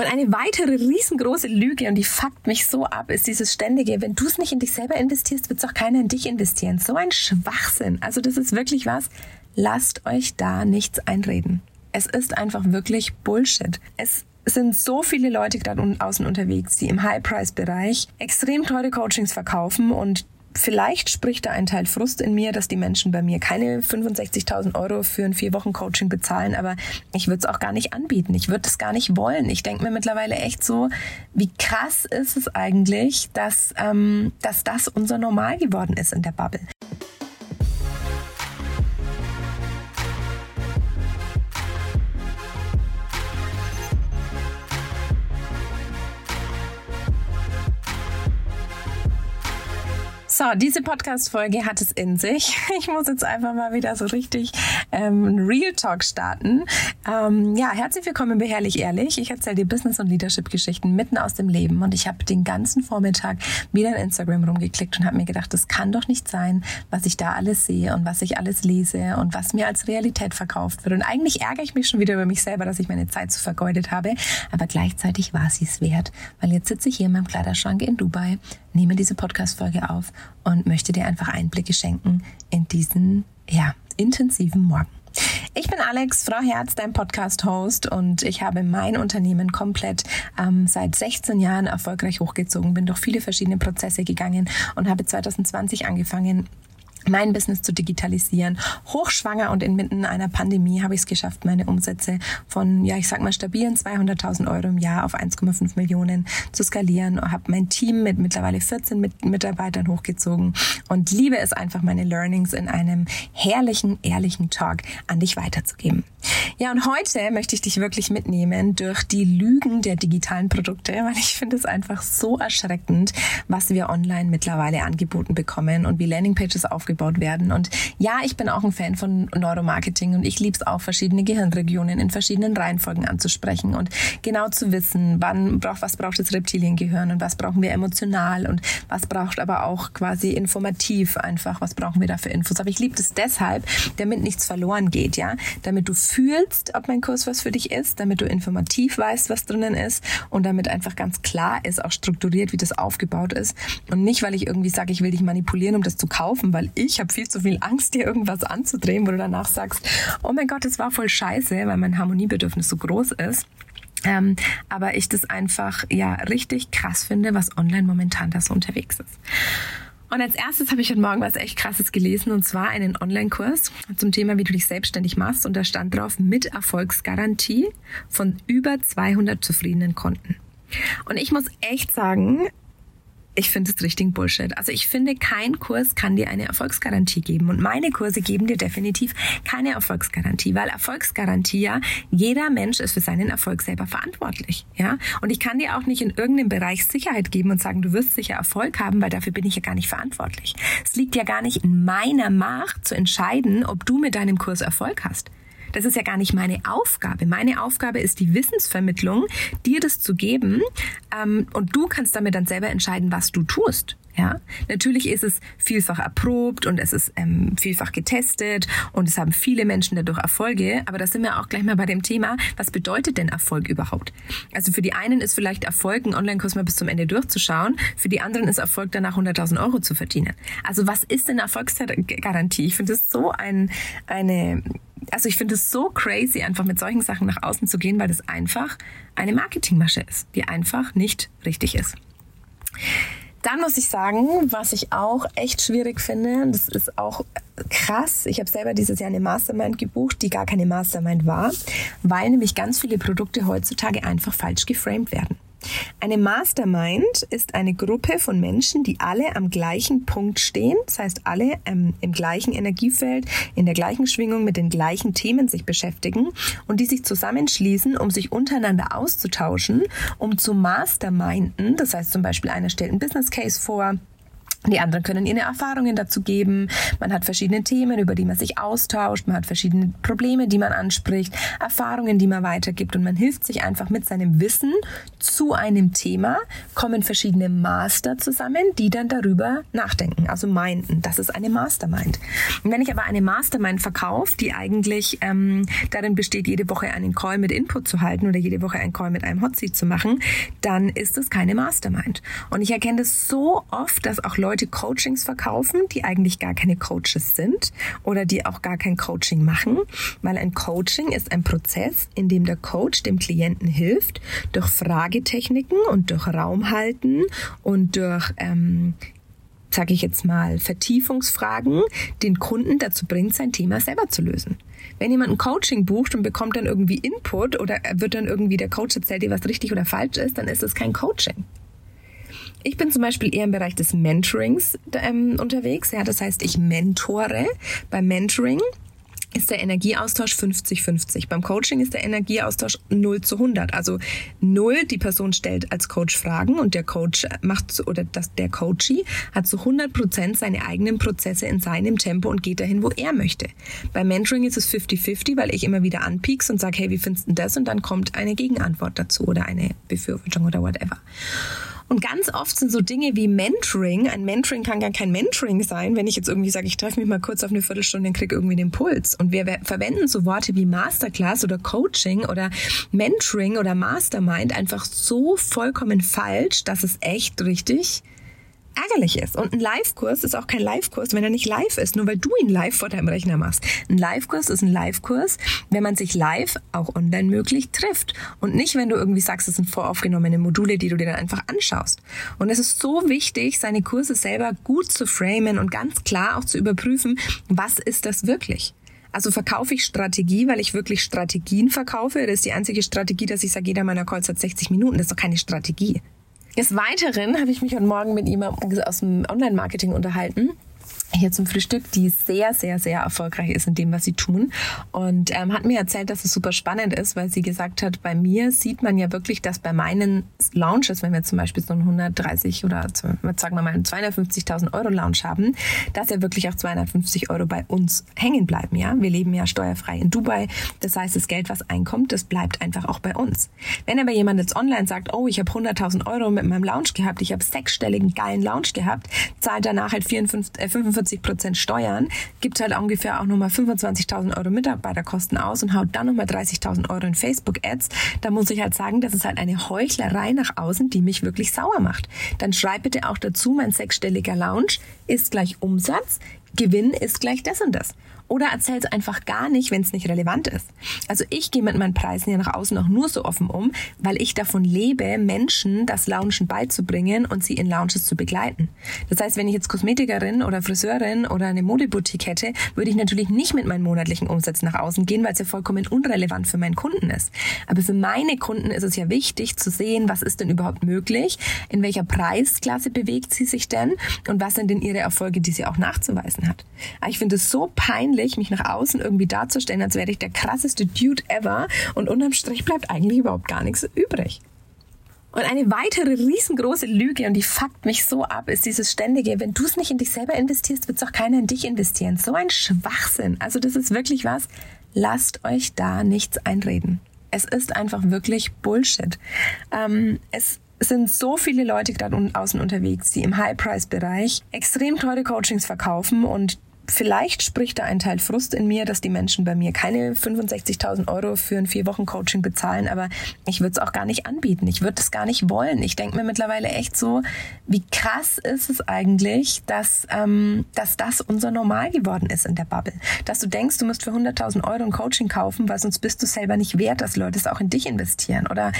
Und eine weitere riesengroße Lüge, und die fuckt mich so ab, ist dieses ständige, wenn du es nicht in dich selber investierst, wird es auch keiner in dich investieren. So ein Schwachsinn. Also das ist wirklich was. Lasst euch da nichts einreden. Es ist einfach wirklich Bullshit. Es sind so viele Leute gerade außen unterwegs, die im High-Price-Bereich extrem teure Coachings verkaufen und Vielleicht spricht da ein Teil Frust in mir, dass die Menschen bei mir keine 65.000 Euro für ein vier Wochen Coaching bezahlen, aber ich würde es auch gar nicht anbieten. Ich würde es gar nicht wollen. Ich denke mir mittlerweile echt so, wie krass ist es eigentlich, dass, ähm, dass das unser Normal geworden ist in der Bubble. So, diese Podcast-Folge hat es in sich. Ich muss jetzt einfach mal wieder so richtig ähm, Real Talk starten. Ähm, ja, herzlich willkommen bei Herrlich Ehrlich. Ich erzähle dir Business- und Leadership-Geschichten mitten aus dem Leben und ich habe den ganzen Vormittag wieder in Instagram rumgeklickt und habe mir gedacht, das kann doch nicht sein, was ich da alles sehe und was ich alles lese und was mir als Realität verkauft wird. Und eigentlich ärgere ich mich schon wieder über mich selber, dass ich meine Zeit so vergeudet habe, aber gleichzeitig war sie es wert, weil jetzt sitze ich hier in meinem Kleiderschrank in Dubai, nehme diese Podcast-Folge auf und möchte dir einfach Einblicke schenken in diesen, ja, intensiven Morgen. Ich bin Alex, Frau Herz, dein Podcast-Host und ich habe mein Unternehmen komplett ähm, seit 16 Jahren erfolgreich hochgezogen, bin durch viele verschiedene Prozesse gegangen und habe 2020 angefangen, mein Business zu digitalisieren. Hochschwanger und inmitten einer Pandemie habe ich es geschafft, meine Umsätze von, ja, ich sag mal, stabilen 200.000 Euro im Jahr auf 1,5 Millionen zu skalieren. Habe mein Team mit mittlerweile 14 Mitarbeitern hochgezogen und liebe es einfach, meine Learnings in einem herrlichen, ehrlichen Talk an dich weiterzugeben. Ja, und heute möchte ich dich wirklich mitnehmen durch die Lügen der digitalen Produkte, weil ich finde es einfach so erschreckend, was wir online mittlerweile angeboten bekommen und wie Landingpages aufgebaut werden. Und ja, ich bin auch ein Fan von Neuromarketing und ich liebe es auch, verschiedene Gehirnregionen in verschiedenen Reihenfolgen anzusprechen und genau zu wissen, wann braucht, was braucht das Reptiliengehirn und was brauchen wir emotional und was braucht aber auch quasi informativ einfach, was brauchen wir da für Infos. Aber ich liebe es deshalb, damit nichts verloren geht, ja, damit du fühlst, ob mein Kurs was für dich ist, damit du informativ weißt, was drinnen ist und damit einfach ganz klar ist, auch strukturiert, wie das aufgebaut ist und nicht, weil ich irgendwie sage, ich will dich manipulieren, um das zu kaufen, weil ich habe viel zu viel Angst, dir irgendwas anzudrehen, wo du danach sagst, oh mein Gott, das war voll scheiße, weil mein Harmoniebedürfnis so groß ist. Ähm, aber ich das einfach ja richtig krass finde, was online momentan da so unterwegs ist. Und als erstes habe ich heute Morgen was echt krasses gelesen und zwar einen Online-Kurs zum Thema, wie du dich selbstständig machst und da stand drauf mit Erfolgsgarantie von über 200 zufriedenen Konten. Und ich muss echt sagen, ich finde es richtig Bullshit. Also ich finde, kein Kurs kann dir eine Erfolgsgarantie geben. Und meine Kurse geben dir definitiv keine Erfolgsgarantie, weil Erfolgsgarantie ja, jeder Mensch ist für seinen Erfolg selber verantwortlich. Ja? Und ich kann dir auch nicht in irgendeinem Bereich Sicherheit geben und sagen, du wirst sicher Erfolg haben, weil dafür bin ich ja gar nicht verantwortlich. Es liegt ja gar nicht in meiner Macht zu entscheiden, ob du mit deinem Kurs Erfolg hast. Das ist ja gar nicht meine Aufgabe. Meine Aufgabe ist die Wissensvermittlung, dir das zu geben. Ähm, und du kannst damit dann selber entscheiden, was du tust. Ja, natürlich ist es vielfach erprobt und es ist ähm, vielfach getestet und es haben viele Menschen dadurch Erfolge. Aber da sind wir auch gleich mal bei dem Thema, was bedeutet denn Erfolg überhaupt? Also für die einen ist vielleicht Erfolg, einen Online-Kurs mal bis zum Ende durchzuschauen. Für die anderen ist Erfolg danach 100.000 Euro zu verdienen. Also was ist denn Erfolgsgarantie? Ich finde es so ein, eine also ich finde es so crazy, einfach mit solchen Sachen nach außen zu gehen, weil das einfach eine Marketingmasche ist, die einfach nicht richtig ist. Dann muss ich sagen, was ich auch echt schwierig finde, das ist auch krass. Ich habe selber dieses Jahr eine Mastermind gebucht, die gar keine Mastermind war, weil nämlich ganz viele Produkte heutzutage einfach falsch geframed werden. Eine Mastermind ist eine Gruppe von Menschen, die alle am gleichen Punkt stehen, das heißt alle ähm, im gleichen Energiefeld, in der gleichen Schwingung mit den gleichen Themen sich beschäftigen und die sich zusammenschließen, um sich untereinander auszutauschen, um zu masterminden. Das heißt zum Beispiel einer stellt einen Business Case vor, Die anderen können ihre Erfahrungen dazu geben. Man hat verschiedene Themen, über die man sich austauscht. Man hat verschiedene Probleme, die man anspricht, Erfahrungen, die man weitergibt. Und man hilft sich einfach mit seinem Wissen zu einem Thema, kommen verschiedene Master zusammen, die dann darüber nachdenken, also meinten. Das ist eine Mastermind. Und wenn ich aber eine Mastermind verkaufe, die eigentlich ähm, darin besteht, jede Woche einen Call mit Input zu halten oder jede Woche einen Call mit einem Hotseat zu machen, dann ist es keine Mastermind. Und ich erkenne das so oft, dass auch Leute Leute Coachings verkaufen, die eigentlich gar keine Coaches sind oder die auch gar kein Coaching machen, weil ein Coaching ist ein Prozess, in dem der Coach dem Klienten hilft, durch Fragetechniken und durch Raumhalten und durch ähm, sage ich jetzt mal, Vertiefungsfragen den Kunden dazu bringt, sein Thema selber zu lösen. Wenn jemand ein Coaching bucht und bekommt dann irgendwie Input oder wird dann irgendwie der Coach erzählt dir, was richtig oder falsch ist, dann ist es kein Coaching. Ich bin zum Beispiel eher im Bereich des Mentorings ähm, unterwegs. Ja, das heißt, ich mentore. Beim Mentoring ist der Energieaustausch 50-50. Beim Coaching ist der Energieaustausch 0 zu 100. Also 0, die Person stellt als Coach Fragen und der Coach macht, oder das, der Coachee hat zu 100 Prozent seine eigenen Prozesse in seinem Tempo und geht dahin, wo er möchte. Beim Mentoring ist es 50-50, weil ich immer wieder anpiekse und sage, hey, wie findest du das? Und dann kommt eine Gegenantwort dazu oder eine Befürwortung oder whatever. Und ganz oft sind so Dinge wie Mentoring. Ein Mentoring kann gar kein Mentoring sein, wenn ich jetzt irgendwie sage, ich treffe mich mal kurz auf eine Viertelstunde und kriege irgendwie den Puls. Und wir verwenden so Worte wie Masterclass oder Coaching oder Mentoring oder Mastermind einfach so vollkommen falsch, dass es echt richtig ärgerlich ist. Und ein Live-Kurs ist auch kein Live-Kurs, wenn er nicht live ist, nur weil du ihn live vor deinem Rechner machst. Ein Live-Kurs ist ein Live-Kurs, wenn man sich live, auch online möglich, trifft. Und nicht, wenn du irgendwie sagst, es sind voraufgenommene Module, die du dir dann einfach anschaust. Und es ist so wichtig, seine Kurse selber gut zu framen und ganz klar auch zu überprüfen, was ist das wirklich? Also verkaufe ich Strategie, weil ich wirklich Strategien verkaufe? Das ist die einzige Strategie, dass ich sage, jeder meiner Calls hat 60 Minuten. Das ist doch keine Strategie. Des Weiteren habe ich mich heute Morgen mit jemandem aus dem Online-Marketing unterhalten hier zum Frühstück, die sehr, sehr, sehr erfolgreich ist in dem, was sie tun. Und ähm, hat mir erzählt, dass es super spannend ist, weil sie gesagt hat, bei mir sieht man ja wirklich, dass bei meinen Launches, wenn wir zum Beispiel so einen 130 oder sagen wir mal einen 250.000 Euro Launch haben, dass ja wirklich auch 250 Euro bei uns hängen bleiben. Ja, wir leben ja steuerfrei in Dubai. Das heißt, das Geld, was einkommt, das bleibt einfach auch bei uns. Wenn aber jemand jetzt online sagt, oh, ich habe 100.000 Euro mit meinem Launch gehabt, ich habe sechsstelligen geilen Launch gehabt, zahlt danach halt 54, äh, 45 45 Prozent Steuern, gibt halt ungefähr auch nochmal 25.000 Euro Mitarbeiterkosten aus und haut dann nochmal 30.000 Euro in Facebook-Ads, da muss ich halt sagen, das ist halt eine Heuchlerei nach außen, die mich wirklich sauer macht. Dann schreib bitte auch dazu, mein sechsstelliger Lounge ist gleich Umsatz, Gewinn ist gleich das und das oder erzähl es einfach gar nicht, wenn es nicht relevant ist. Also ich gehe mit meinen Preisen ja nach außen auch nur so offen um, weil ich davon lebe, Menschen das Launchen beizubringen und sie in Lounges zu begleiten. Das heißt, wenn ich jetzt Kosmetikerin oder Friseurin oder eine Modeboutique hätte, würde ich natürlich nicht mit meinen monatlichen Umsätzen nach außen gehen, weil es ja vollkommen unrelevant für meinen Kunden ist. Aber für meine Kunden ist es ja wichtig zu sehen, was ist denn überhaupt möglich, in welcher Preisklasse bewegt sie sich denn und was sind denn ihre Erfolge, die sie auch nachzuweisen hat. Aber ich finde es so peinlich, peinlich, mich nach außen irgendwie darzustellen, als wäre ich der krasseste Dude ever und unterm Strich bleibt eigentlich überhaupt gar nichts übrig. Und eine weitere riesengroße Lüge, und die fuckt mich so ab, ist dieses ständige, wenn du es nicht in dich selber investierst, wird es auch keiner in dich investieren. So ein Schwachsinn. Also das ist wirklich was. Lasst euch da nichts einreden. Es ist einfach wirklich Bullshit. Ähm, es sind so viele Leute gerade außen unterwegs, die im High-Price-Bereich extrem teure Coachings verkaufen und Vielleicht spricht da ein Teil Frust in mir, dass die Menschen bei mir keine 65.000 Euro für ein vier Wochen Coaching bezahlen, aber ich würde es auch gar nicht anbieten. Ich würde es gar nicht wollen. Ich denke mir mittlerweile echt so, wie krass ist es eigentlich, dass, ähm, dass das unser Normal geworden ist in der Bubble. Dass du denkst, du musst für 100.000 Euro ein Coaching kaufen, weil sonst bist du selber nicht wert, dass Leute es auch in dich investieren. Oder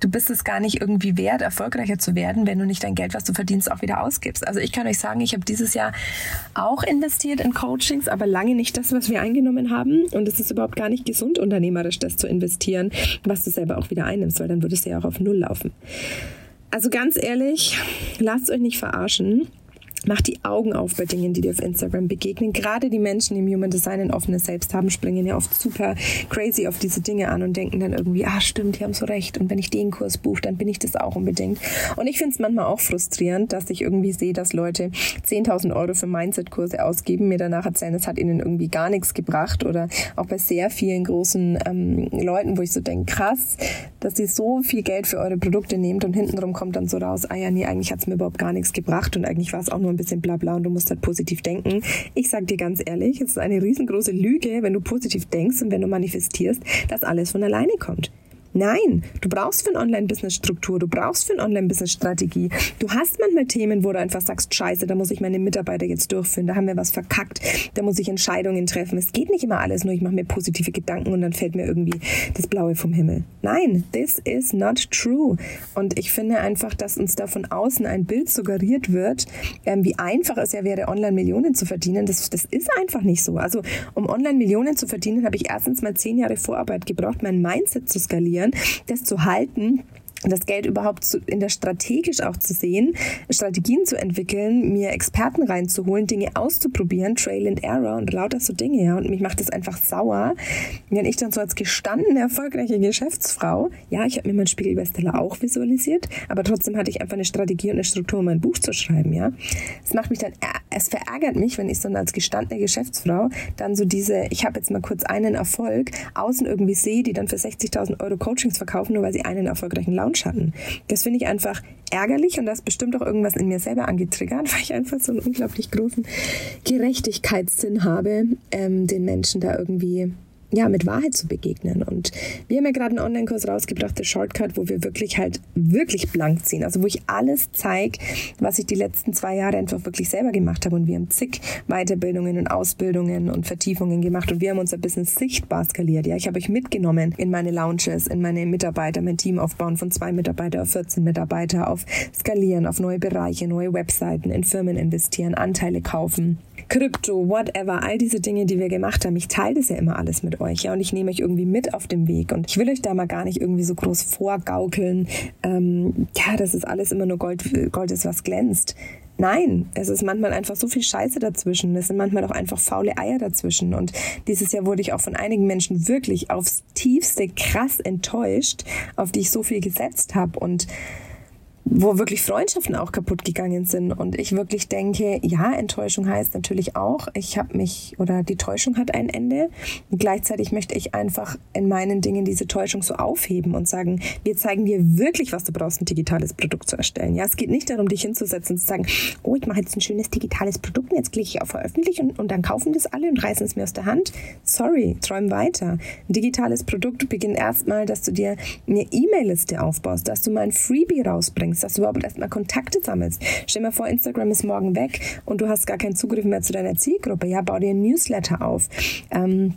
du bist es gar nicht irgendwie wert, erfolgreicher zu werden, wenn du nicht dein Geld, was du verdienst, auch wieder ausgibst. Also ich kann euch sagen, ich habe dieses Jahr auch investiert in Coachings, aber lange nicht das, was wir eingenommen haben. Und es ist überhaupt gar nicht gesund, unternehmerisch das zu investieren, was du selber auch wieder einnimmst, weil dann würdest du ja auch auf Null laufen. Also ganz ehrlich, lasst euch nicht verarschen. Mach die Augen auf bei Dingen, die dir auf Instagram begegnen. Gerade die Menschen, die im Human Design ein offenes Selbst haben, springen ja oft super crazy auf diese Dinge an und denken dann irgendwie, ah stimmt, die haben so recht. Und wenn ich den Kurs buche, dann bin ich das auch unbedingt. Und ich finde es manchmal auch frustrierend, dass ich irgendwie sehe, dass Leute 10.000 Euro für Mindset-Kurse ausgeben, mir danach erzählen, es hat ihnen irgendwie gar nichts gebracht. Oder auch bei sehr vielen großen ähm, Leuten, wo ich so denke, krass, dass ihr so viel Geld für eure Produkte nehmt und hintenrum kommt dann so raus, ah ja, nee, eigentlich hat es mir überhaupt gar nichts gebracht und eigentlich war es auch nur ein bisschen bla bla und du musst halt positiv denken. Ich sag dir ganz ehrlich, es ist eine riesengroße Lüge, wenn du positiv denkst und wenn du manifestierst, dass alles von alleine kommt. Nein, du brauchst für ein Online-Business Struktur, du brauchst für ein Online-Business Strategie. Du hast manchmal Themen, wo du einfach sagst, scheiße, da muss ich meine Mitarbeiter jetzt durchführen, da haben wir was verkackt, da muss ich Entscheidungen treffen. Es geht nicht immer alles nur, ich mache mir positive Gedanken und dann fällt mir irgendwie das Blaue vom Himmel. Nein, this is not true. Und ich finde einfach, dass uns da von außen ein Bild suggeriert wird, ähm, wie einfach es ja wäre, Online-Millionen zu verdienen. Das, das ist einfach nicht so. Also um Online-Millionen zu verdienen, habe ich erstens mal zehn Jahre Vorarbeit gebraucht, mein Mindset zu skalieren skalieren, das zu halten das Geld überhaupt zu, in der strategisch auch zu sehen, Strategien zu entwickeln, mir Experten reinzuholen, Dinge auszuprobieren, Trail and Error und lauter so Dinge, ja. Und mich macht das einfach sauer, wenn ich dann so als gestandene, erfolgreiche Geschäftsfrau, ja, ich habe mir meinen Spiegelbestseller auch visualisiert, aber trotzdem hatte ich einfach eine Strategie und eine Struktur, um mein Buch zu schreiben, ja. Es macht mich dann, es verärgert mich, wenn ich dann als gestandene Geschäftsfrau dann so diese, ich habe jetzt mal kurz einen Erfolg, außen irgendwie sehe, die dann für 60.000 Euro Coachings verkaufen, nur weil sie einen erfolgreichen Launch Lounge hatten. Das finde ich einfach ärgerlich und das bestimmt auch irgendwas in mir selber angetriggert, weil ich einfach so einen unglaublich großen Gerechtigkeitssinn habe, ähm, den Menschen da irgendwie ja, mit Wahrheit zu begegnen. Und wir haben ja gerade einen Online-Kurs rausgebracht, der Shortcut, wo wir wirklich halt wirklich blank ziehen. Also wo ich alles zeige, was ich die letzten zwei Jahre einfach wirklich selber gemacht habe. Und wir haben zig Weiterbildungen und Ausbildungen und Vertiefungen gemacht und wir haben unser Business sichtbar skaliert. Ja, ich habe euch mitgenommen in meine Lounges, in meine Mitarbeiter, mein Team aufbauen von zwei Mitarbeiter auf 14 Mitarbeiter, auf skalieren, auf neue Bereiche, neue Webseiten, in Firmen investieren, Anteile kaufen Krypto, whatever, all diese Dinge, die wir gemacht haben. Ich teile das ja immer alles mit euch, ja, und ich nehme euch irgendwie mit auf dem Weg. Und ich will euch da mal gar nicht irgendwie so groß vorgaukeln, ähm, ja, das ist alles immer nur Gold, Gold ist, was glänzt. Nein, es ist manchmal einfach so viel Scheiße dazwischen. Es sind manchmal auch einfach faule Eier dazwischen. Und dieses Jahr wurde ich auch von einigen Menschen wirklich aufs tiefste krass enttäuscht, auf die ich so viel gesetzt habe. Und wo wirklich Freundschaften auch kaputt gegangen sind. Und ich wirklich denke, ja, Enttäuschung heißt natürlich auch, ich habe mich oder die Täuschung hat ein Ende. Und gleichzeitig möchte ich einfach in meinen Dingen diese Täuschung so aufheben und sagen, wir zeigen dir wirklich, was du brauchst, ein digitales Produkt zu erstellen. Ja, es geht nicht darum, dich hinzusetzen und zu sagen, oh, ich mache jetzt ein schönes digitales Produkt und jetzt klicke ich auf Veröffentlichen und, und dann kaufen das alle und reißen es mir aus der Hand. Sorry, träum weiter. Ein digitales Produkt beginnt erstmal, dass du dir eine E-Mail-Liste aufbaust, dass du mal ein Freebie rausbringst sammelst, dass du überhaupt erstmal Kontakte sammelst. Stell dir mal vor, Instagram ist morgen weg und du hast gar keinen Zugriff mehr zu deiner Zielgruppe. Ja, bau dir ein Newsletter auf. Ähm,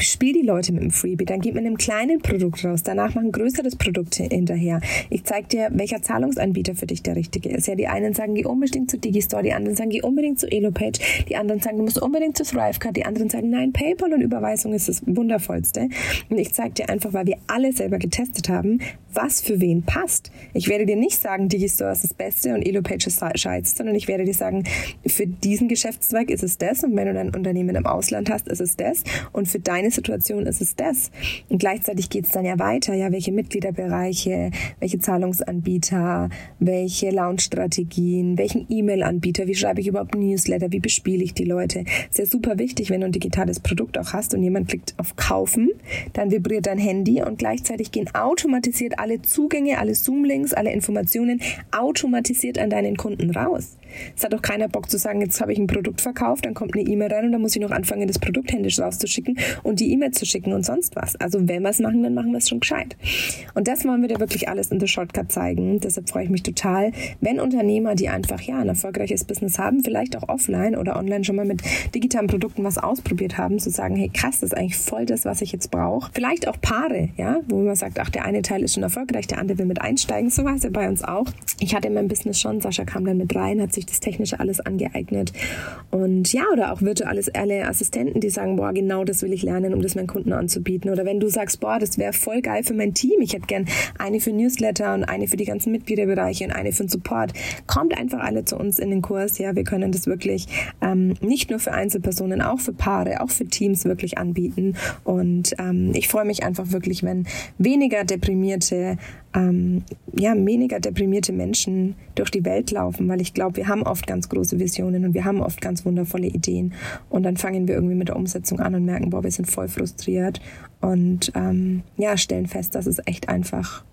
Spiel die Leute mit dem Freebie, dann geht mit einem kleinen Produkt raus, danach mach ein größeres Produkt hinterher. Ich zeig dir, welcher Zahlungsanbieter für dich der richtige ist. Ja, die einen sagen, geh unbedingt zu Digistore, die anderen sagen, geh unbedingt zu Elopage, die anderen sagen, du musst unbedingt zu Thrivecard, die anderen sagen, nein, PayPal und Überweisung ist das wundervollste. Und ich zeig dir einfach, weil wir alle selber getestet haben, was für wen passt. Ich werde dir nicht sagen, Digistore ist das Beste und Elopage ist scheiße, sondern ich werde dir sagen, für diesen Geschäftszweig ist es das und wenn du dein Unternehmen im Ausland hast, ist es das und für deine Situation ist es das. Und gleichzeitig geht es dann ja weiter, ja, welche Mitgliederbereiche, welche Zahlungsanbieter, welche Launch-Strategien, welchen E-Mail-Anbieter, wie schreibe ich überhaupt Newsletter, wie bespiele ich die Leute. Ist ja super wichtig, wenn du ein digitales Produkt auch hast und jemand klickt auf Kaufen, dann vibriert dein Handy und gleichzeitig gehen automatisiert alle Zugänge, alle Zoom-Links, alle Informationen automatisiert an deinen Kunden raus. Es hat auch keiner Bock zu sagen, jetzt habe ich ein Produkt verkauft, dann kommt eine E-Mail rein und dann muss ich noch anfangen, das Produkt händisch rauszuschicken und die E-Mail zu schicken und sonst was. Also wenn wir es machen, dann machen wir es schon gescheit. Und das wollen wir dir wirklich alles in der Shortcut zeigen. Deshalb freue ich mich total, wenn Unternehmer, die einfach ja ein erfolgreiches Business haben, vielleicht auch offline oder online schon mal mit digitalen Produkten was ausprobiert haben, zu sagen, hey krass, das ist eigentlich voll das, was ich jetzt brauche. Vielleicht auch Paare, ja, wo man sagt, ach, der eine Teil ist schon erfolgreich, der andere will mit einsteigen. So war es ja bei uns auch. Ich hatte mein Business schon, Sascha kam dann mit rein, hat sich das Technische alles angeeignet. Und ja, oder auch virtuelles alle Assistenten, die sagen, boah, genau das will will ich lernen, um das meinen Kunden anzubieten. Oder wenn du sagst, boah, das wäre voll geil für mein Team. Ich hätte gern eine für Newsletter und eine für die ganzen Mitgliederbereiche und eine für den Support. Kommt einfach alle zu uns in den Kurs. Ja, wir können das wirklich ähm, nicht nur für Einzelpersonen, auch für Paare, auch für Teams wirklich anbieten. Und ähm, ich freue mich einfach wirklich, wenn weniger deprimierte ähm, ja, weniger deprimierte Menschen durch die Welt laufen, weil ich glaube, wir haben oft ganz große Visionen und wir haben oft ganz wundervolle Ideen. Und dann fangen wir irgendwie mit der Umsetzung an und merken, boah, wir sind voll frustriert und ähm, ja, stellen fest, dass es echt einfach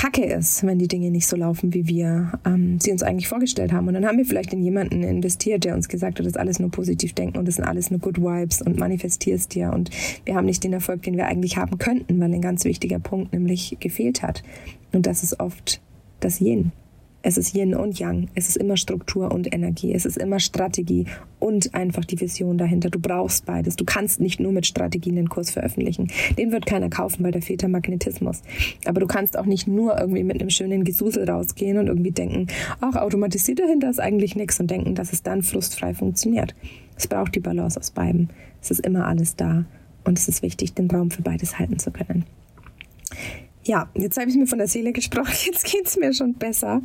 kacke ist, wenn die Dinge nicht so laufen, wie wir ähm, sie uns eigentlich vorgestellt haben. Und dann haben wir vielleicht in jemanden investiert, der uns gesagt hat, das ist alles nur positiv denken und das sind alles nur Good Vibes und manifestierst dir. Und wir haben nicht den Erfolg, den wir eigentlich haben könnten, weil ein ganz wichtiger Punkt nämlich gefehlt hat. Und das ist oft das Yin. Es ist Yin und Yang. Es ist immer Struktur und Energie. Es ist immer Strategie und einfach die Vision dahinter. Du brauchst beides. Du kannst nicht nur mit Strategien den Kurs veröffentlichen. Den wird keiner kaufen, weil da fehlt der Magnetismus. Aber du kannst auch nicht nur irgendwie mit einem schönen Gesusel rausgehen und irgendwie denken, ach, automatisiert dahinter ist eigentlich nichts und denken, dass es dann frustfrei funktioniert. Es braucht die Balance aus beiden. Es ist immer alles da. Und es ist wichtig, den Raum für beides halten zu können ja, jetzt habe ich mir von der Seele gesprochen, jetzt geht es mir schon besser.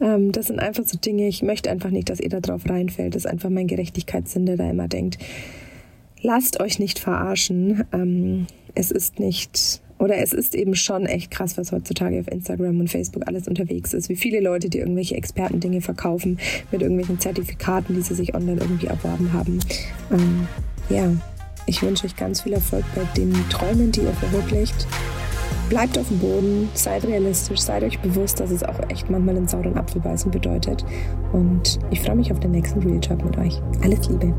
Ähm, das sind einfach so Dinge, ich möchte einfach nicht, dass ihr da drauf reinfällt. Das ist einfach mein Gerechtigkeitssinn, der da immer denkt, lasst euch nicht verarschen. Ähm, es ist nicht, oder es ist eben schon echt krass, was heutzutage auf Instagram und Facebook alles unterwegs ist. Wie viele Leute, die irgendwelche Expertendinge verkaufen mit irgendwelchen Zertifikaten, die sie sich online irgendwie erworben haben. Ähm, ja, ich wünsche euch ganz viel Erfolg bei den Träumen, die ihr verwirklicht. Bleibt auf dem Boden, seid realistisch, seid euch bewusst, dass es auch echt manchmal einen sauren Apfel beißen bedeutet. Und ich freue mich auf den nächsten Real Talk mit euch. Alles Liebe.